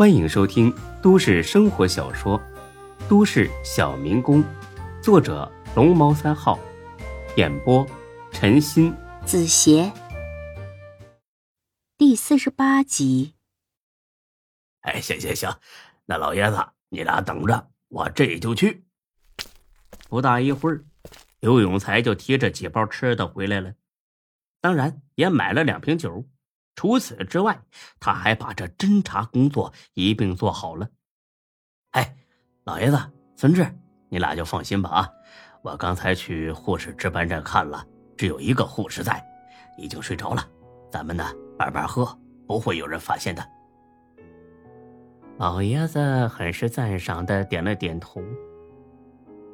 欢迎收听都市生活小说《都市小民工》，作者龙猫三号，演播陈鑫、子邪，第四十八集。哎，行行行，那老爷子，你俩等着，我这就去。不大一会儿，刘永才就提着几包吃的回来了，当然也买了两瓶酒。除此之外，他还把这侦查工作一并做好了。哎，老爷子，孙志，你俩就放心吧啊！我刚才去护士值班站看了，只有一个护士在，已经睡着了。咱们呢，慢慢喝，不会有人发现的。老爷子很是赞赏的点了点头。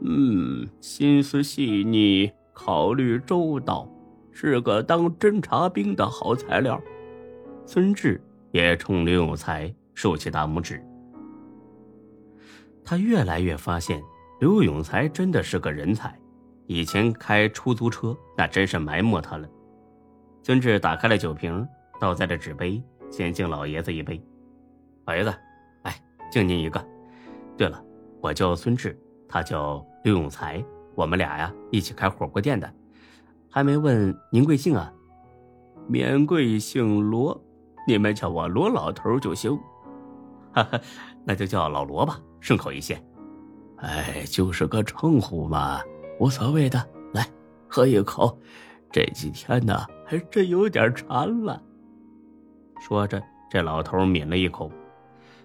嗯，心思细腻，考虑周到，是个当侦察兵的好材料。孙志也冲刘永才竖起大拇指。他越来越发现刘永才真的是个人才，以前开出租车那真是埋没他了。孙志打开了酒瓶，倒在了纸杯，先敬老爷子一杯。老爷子，来敬您一个。对了，我叫孙志，他叫刘永才，我们俩呀一起开火锅店的。还没问您贵姓啊？免贵姓罗。你们叫我罗老头就行，哈哈，那就叫老罗吧，顺口一些。哎，就是个称呼嘛，无所谓的。来，喝一口。这几天呢，还真有点馋了。说着，这老头抿了一口，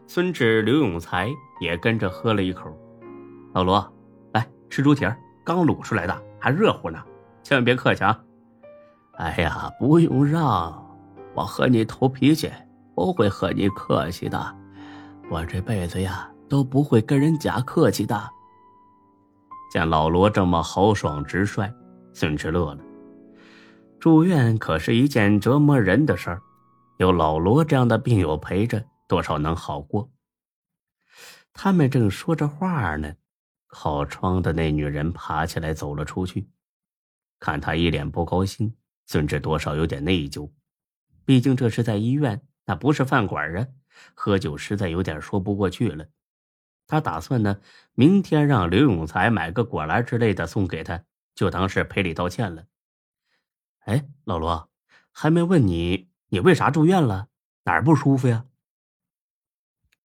孙志、刘永才也跟着喝了一口。老罗，来吃猪蹄儿，刚卤出来的，还热乎呢，千万别客气啊。哎呀，不用让。我和你投脾气，不会和你客气的。我这辈子呀，都不会跟人假客气的。见老罗这么豪爽直率，孙志乐了。住院可是一件折磨人的事儿，有老罗这样的病友陪着，多少能好过。他们正说着话呢，靠窗的那女人爬起来走了出去。看他一脸不高兴，孙志多少有点内疚。毕竟这是在医院，那不是饭馆啊！喝酒实在有点说不过去了。他打算呢，明天让刘永才买个果篮之类的送给他，就当是赔礼道歉了。哎，老罗，还没问你，你为啥住院了？哪儿不舒服呀？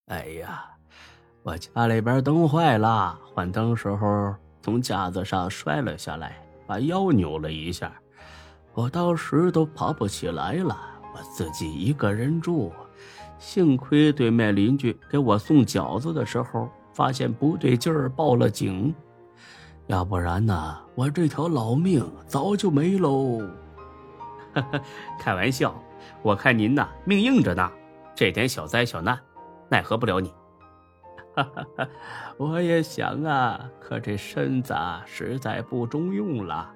哎呀，我家里边灯坏了，换灯时候从架子上摔了下来，把腰扭了一下，我当时都爬不起来了。我自己一个人住，幸亏对面邻居给我送饺子的时候发现不对劲儿，报了警，要不然呢，我这条老命早就没喽。开玩笑，我看您呐命硬着呢，这点小灾小难奈何不了你。我也想啊，可这身子实在不中用了，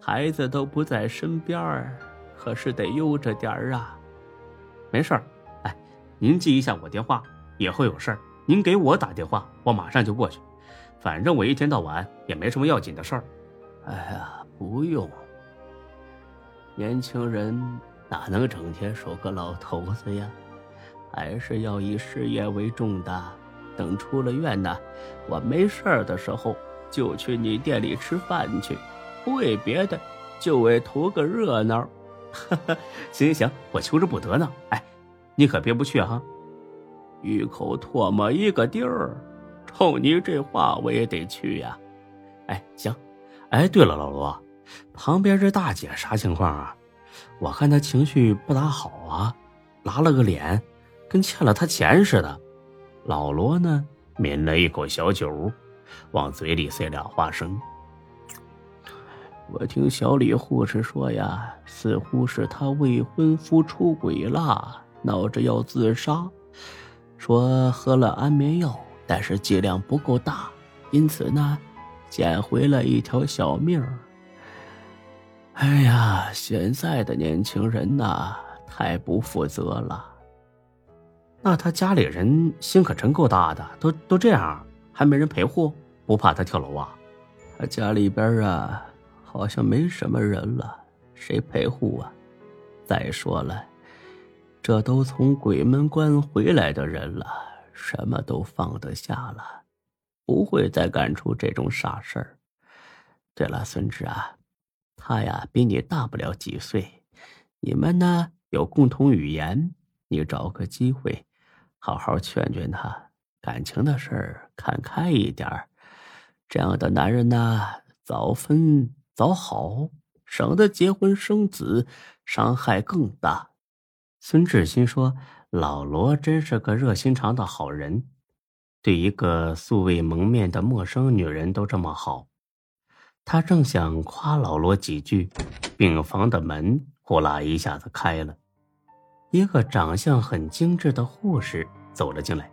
孩子都不在身边儿。可是得悠着点儿啊，没事儿，哎，您记一下我电话，以后有事儿您给我打电话，我马上就过去。反正我一天到晚也没什么要紧的事儿。哎呀，不用，年轻人哪能整天守个老头子呀？还是要以事业为重的。等出了院呢，我没事儿的时候就去你店里吃饭去，不为别的，就为图个热闹。行行行，我求之不得呢。哎，你可别不去哈。一口唾沫一个地儿，冲你这话我也得去呀。哎，行。哎，对了，老罗，旁边这大姐啥情况啊？我看她情绪不咋好啊，拉了个脸，跟欠了她钱似的。老罗呢，抿了一口小酒，往嘴里塞俩花生。我听小李护士说呀，似乎是他未婚夫出轨了，闹着要自杀，说喝了安眠药，但是剂量不够大，因此呢，捡回了一条小命哎呀，现在的年轻人呐，太不负责了。那他家里人心可真够大的，都都这样，还没人陪护，不怕他跳楼啊？他家里边啊。好像没什么人了，谁陪护啊？再说了，这都从鬼门关回来的人了，什么都放得下了，不会再干出这种傻事儿。对了，孙志啊，他呀比你大不了几岁，你们呢有共同语言，你找个机会，好好劝劝他，感情的事儿看开一点儿。这样的男人呢，早分早好，省得结婚生子，伤害更大。孙志新说。老罗真是个热心肠的好人，对一个素未谋面的陌生女人都这么好。他正想夸老罗几句，病房的门呼啦一下子开了，一个长相很精致的护士走了进来。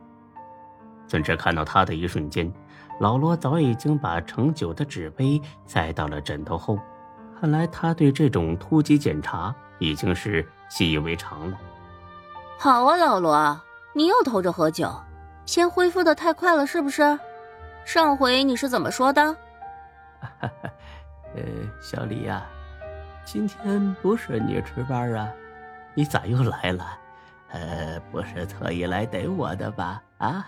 孙志看到他的一瞬间，老罗早已经把盛酒的纸杯塞到了枕头后，看来他对这种突击检查已经是习以为常了。好啊，老罗，你又偷着喝酒，先恢复的太快了是不是？上回你是怎么说的？呃，小李呀，今天不是你值班啊，你咋又来了？呃，不是特意来逮我的吧？啊？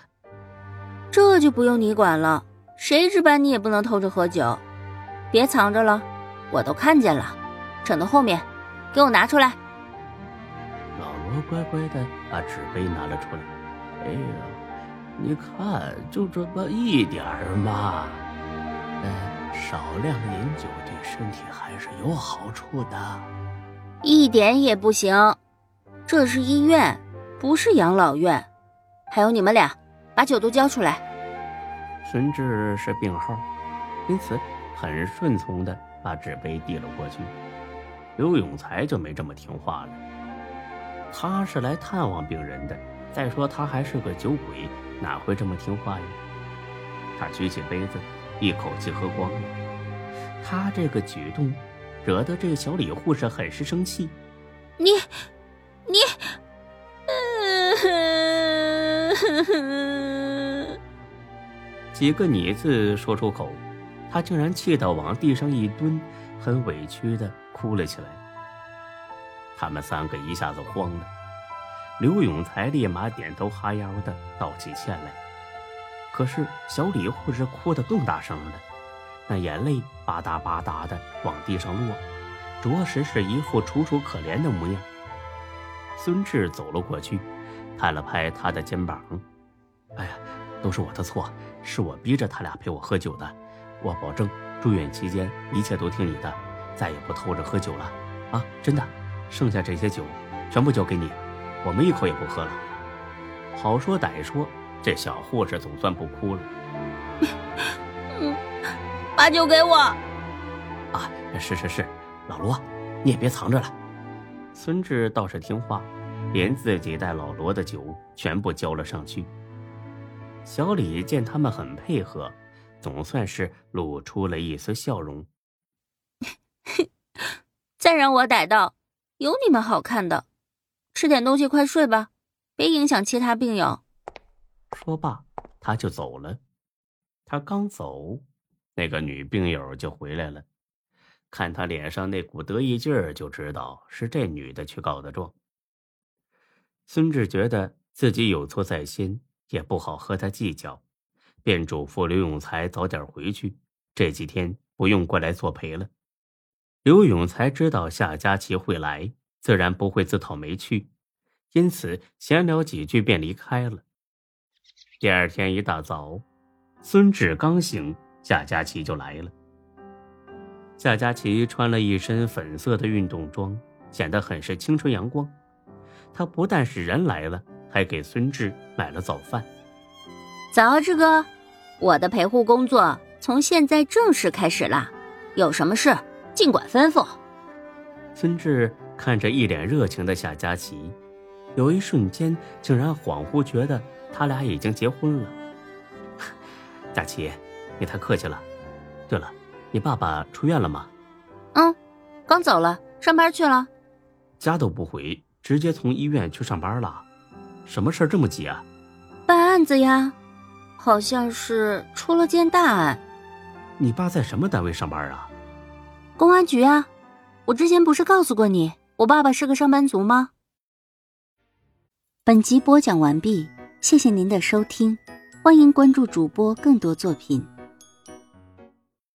这就不用你管了，谁值班你也不能偷着喝酒，别藏着了，我都看见了，枕头后面，给我拿出来。老罗乖乖的把纸杯拿了出来。哎呀，你看，就这么一点儿嘛。呃，少量饮酒对身体还是有好处的。一点也不行，这是医院，不是养老院。还有你们俩，把酒都交出来。孙志是病号，因此很顺从的把纸杯递了过去。刘永才就没这么听话了。他是来探望病人的，再说他还是个酒鬼，哪会这么听话呀？他举起杯子，一口气喝光了。他这个举动，惹得这个小李护士很是生气。你，你，几个“你”字说出口，他竟然气到往地上一蹲，很委屈的哭了起来。他们三个一下子慌了，刘永才立马点头哈腰的道起歉来。可是小李护士哭得更大声了，那眼泪吧嗒吧嗒的往地上落，着实是一副楚楚可怜的模样。孙志走了过去，拍了拍他的肩膀：“哎呀，都是我的错，是我逼着他俩陪我喝酒的。我保证住院期间一切都听你的，再也不偷着喝酒了。啊，真的。”剩下这些酒，全部交给你，我们一口也不喝了。好说歹说，这小护士总算不哭了。嗯，把酒给我。啊，是是是，老罗，你也别藏着了。孙志倒是听话，连自己带老罗的酒全部交了上去。小李见他们很配合，总算是露出了一丝笑容。再让我逮到！有你们好看的，吃点东西，快睡吧，别影响其他病友。说罢，他就走了。他刚走，那个女病友就回来了。看他脸上那股得意劲儿，就知道是这女的去告的状。孙志觉得自己有错在先，也不好和他计较，便嘱咐刘永才早点回去，这几天不用过来作陪了。刘永才知道夏佳琪会来，自然不会自讨没趣，因此闲聊几句便离开了。第二天一大早，孙志刚醒，夏佳琪就来了。夏佳琪穿了一身粉色的运动装，显得很是青春阳光。她不但是人来了，还给孙志买了早饭。早，志哥，我的陪护工作从现在正式开始了，有什么事？尽管吩咐。孙志看着一脸热情的夏佳琪，有一瞬间竟然恍惚觉得他俩已经结婚了。佳琪，你太客气了。对了，你爸爸出院了吗？嗯，刚走了，上班去了。家都不回，直接从医院去上班了。什么事儿这么急啊？办案子呀，好像是出了件大案。你爸在什么单位上班啊？公安局啊，我之前不是告诉过你，我爸爸是个上班族吗？本集播讲完毕。谢谢您的收听，欢迎关注主播更多作品。